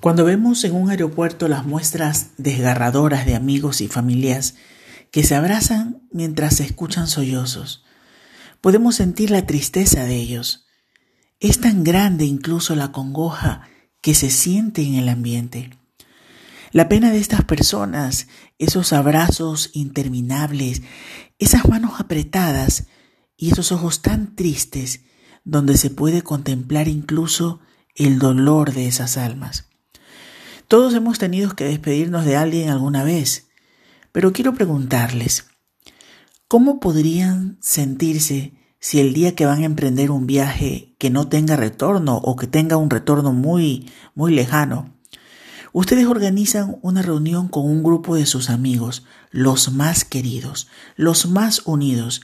Cuando vemos en un aeropuerto las muestras desgarradoras de amigos y familias que se abrazan mientras se escuchan sollozos, podemos sentir la tristeza de ellos. Es tan grande incluso la congoja que se siente en el ambiente. La pena de estas personas, esos abrazos interminables, esas manos apretadas y esos ojos tan tristes donde se puede contemplar incluso el dolor de esas almas. Todos hemos tenido que despedirnos de alguien alguna vez, pero quiero preguntarles, ¿cómo podrían sentirse si el día que van a emprender un viaje que no tenga retorno o que tenga un retorno muy, muy lejano, ustedes organizan una reunión con un grupo de sus amigos, los más queridos, los más unidos,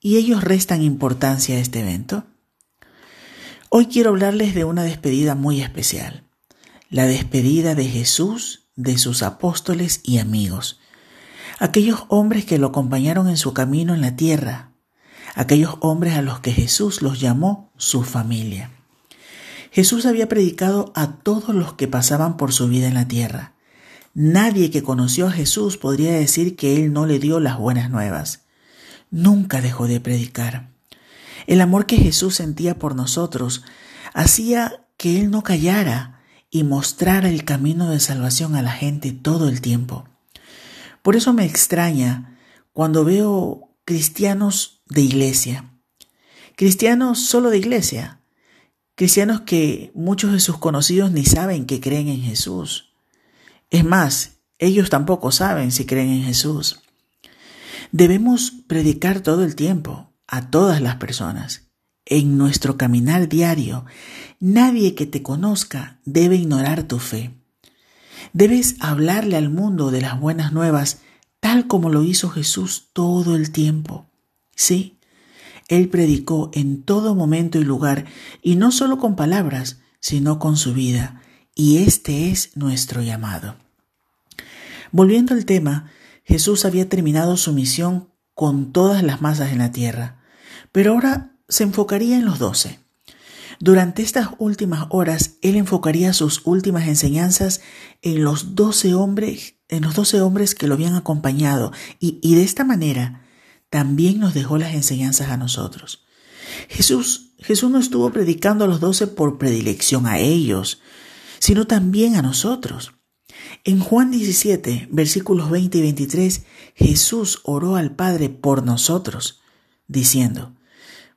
y ellos restan importancia a este evento? Hoy quiero hablarles de una despedida muy especial la despedida de Jesús de sus apóstoles y amigos, aquellos hombres que lo acompañaron en su camino en la tierra, aquellos hombres a los que Jesús los llamó su familia. Jesús había predicado a todos los que pasaban por su vida en la tierra. Nadie que conoció a Jesús podría decir que Él no le dio las buenas nuevas. Nunca dejó de predicar. El amor que Jesús sentía por nosotros hacía que Él no callara, y mostrar el camino de salvación a la gente todo el tiempo. Por eso me extraña cuando veo cristianos de iglesia, cristianos solo de iglesia, cristianos que muchos de sus conocidos ni saben que creen en Jesús. Es más, ellos tampoco saben si creen en Jesús. Debemos predicar todo el tiempo a todas las personas en nuestro caminar diario, nadie que te conozca debe ignorar tu fe. Debes hablarle al mundo de las buenas nuevas tal como lo hizo Jesús todo el tiempo. Sí, Él predicó en todo momento y lugar, y no solo con palabras, sino con su vida, y este es nuestro llamado. Volviendo al tema, Jesús había terminado su misión con todas las masas en la tierra, pero ahora se enfocaría en los doce. Durante estas últimas horas, él enfocaría sus últimas enseñanzas en los doce hombres, en los doce hombres que lo habían acompañado, y, y de esta manera también nos dejó las enseñanzas a nosotros. Jesús, Jesús no estuvo predicando a los doce por predilección a ellos, sino también a nosotros. En Juan 17, versículos 20 y 23, Jesús oró al Padre por nosotros, diciendo,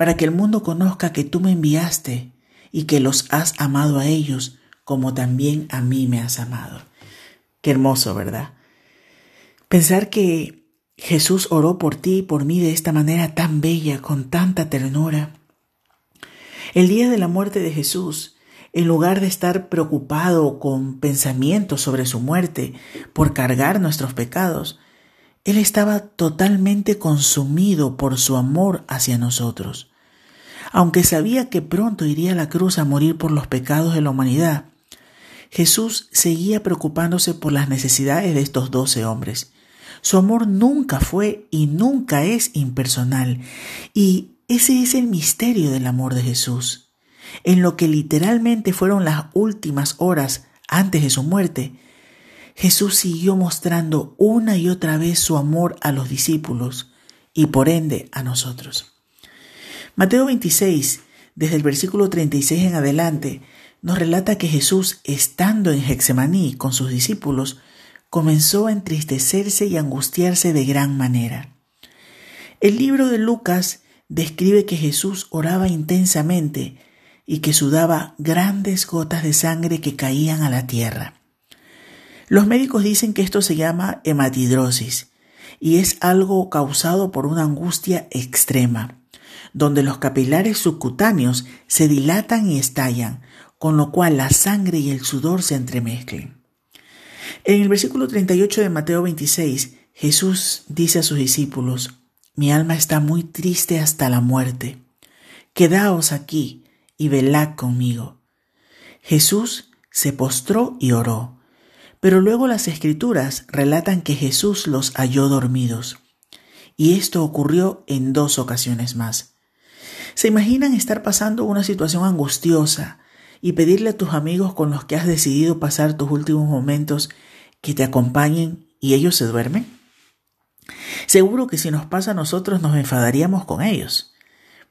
para que el mundo conozca que tú me enviaste y que los has amado a ellos como también a mí me has amado. Qué hermoso, ¿verdad? Pensar que Jesús oró por ti y por mí de esta manera tan bella, con tanta ternura. El día de la muerte de Jesús, en lugar de estar preocupado con pensamientos sobre su muerte por cargar nuestros pecados, Él estaba totalmente consumido por su amor hacia nosotros. Aunque sabía que pronto iría a la cruz a morir por los pecados de la humanidad, Jesús seguía preocupándose por las necesidades de estos doce hombres. Su amor nunca fue y nunca es impersonal, y ese es el misterio del amor de Jesús. En lo que literalmente fueron las últimas horas antes de su muerte, Jesús siguió mostrando una y otra vez su amor a los discípulos y por ende a nosotros. Mateo 26, desde el versículo 36 en adelante, nos relata que Jesús, estando en Hexemaní con sus discípulos, comenzó a entristecerse y angustiarse de gran manera. El libro de Lucas describe que Jesús oraba intensamente y que sudaba grandes gotas de sangre que caían a la tierra. Los médicos dicen que esto se llama hematidrosis y es algo causado por una angustia extrema donde los capilares subcutáneos se dilatan y estallan, con lo cual la sangre y el sudor se entremezclen. En el versículo 38 de Mateo 26, Jesús dice a sus discípulos, Mi alma está muy triste hasta la muerte. Quedaos aquí y velad conmigo. Jesús se postró y oró, pero luego las escrituras relatan que Jesús los halló dormidos. Y esto ocurrió en dos ocasiones más. ¿Se imaginan estar pasando una situación angustiosa y pedirle a tus amigos con los que has decidido pasar tus últimos momentos que te acompañen y ellos se duermen? Seguro que si nos pasa a nosotros nos enfadaríamos con ellos.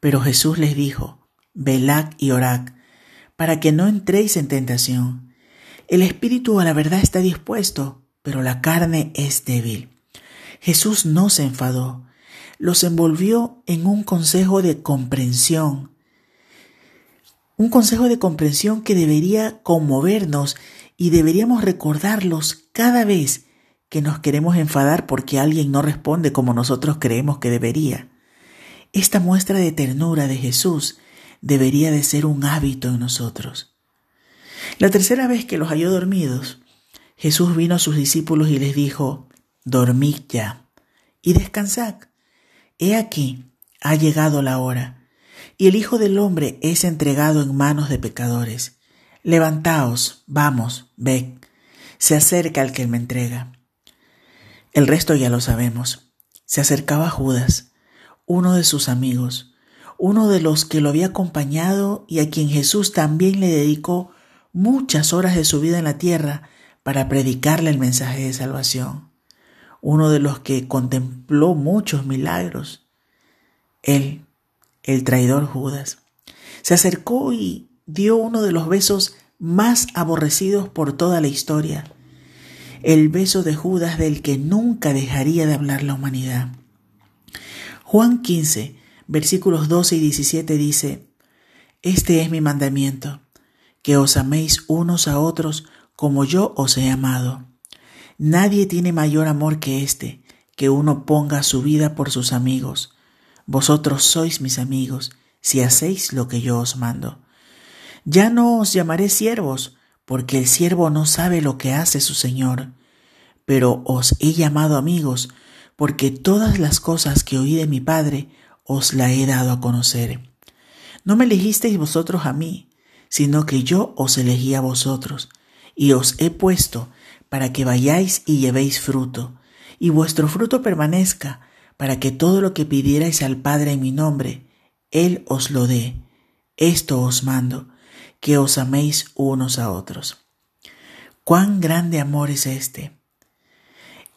Pero Jesús les dijo, velad y orad, para que no entréis en tentación. El espíritu a la verdad está dispuesto, pero la carne es débil. Jesús no se enfadó, los envolvió en un consejo de comprensión. Un consejo de comprensión que debería conmovernos y deberíamos recordarlos cada vez que nos queremos enfadar porque alguien no responde como nosotros creemos que debería. Esta muestra de ternura de Jesús debería de ser un hábito en nosotros. La tercera vez que los halló dormidos, Jesús vino a sus discípulos y les dijo, Dormid ya y descansad. He aquí, ha llegado la hora, y el Hijo del Hombre es entregado en manos de pecadores. Levantaos, vamos, ved, se acerca el que me entrega. El resto ya lo sabemos. Se acercaba Judas, uno de sus amigos, uno de los que lo había acompañado y a quien Jesús también le dedicó muchas horas de su vida en la tierra para predicarle el mensaje de salvación, uno de los que contempló muchos milagros. Él, el traidor Judas, se acercó y dio uno de los besos más aborrecidos por toda la historia, el beso de Judas del que nunca dejaría de hablar la humanidad. Juan 15, versículos 12 y 17 dice, Este es mi mandamiento, que os améis unos a otros como yo os he amado. Nadie tiene mayor amor que este, que uno ponga su vida por sus amigos. Vosotros sois mis amigos, si hacéis lo que yo os mando. Ya no os llamaré siervos, porque el siervo no sabe lo que hace su Señor, pero os he llamado amigos, porque todas las cosas que oí de mi Padre os la he dado a conocer. No me elegisteis vosotros a mí, sino que yo os elegí a vosotros, y os he puesto para que vayáis y llevéis fruto, y vuestro fruto permanezca, para que todo lo que pidierais al Padre en mi nombre, Él os lo dé. Esto os mando, que os améis unos a otros. Cuán grande amor es este.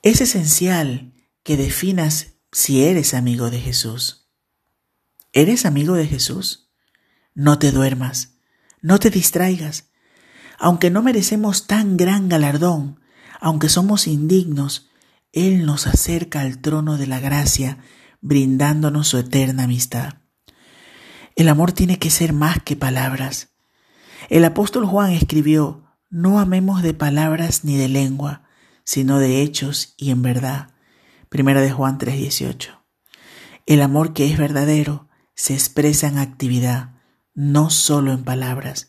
Es esencial que definas si eres amigo de Jesús. ¿Eres amigo de Jesús? No te duermas, no te distraigas. Aunque no merecemos tan gran galardón, aunque somos indignos, Él nos acerca al trono de la gracia, brindándonos su eterna amistad. El amor tiene que ser más que palabras. El apóstol Juan escribió, no amemos de palabras ni de lengua, sino de hechos y en verdad. Primera de Juan 3:18. El amor que es verdadero se expresa en actividad, no solo en palabras.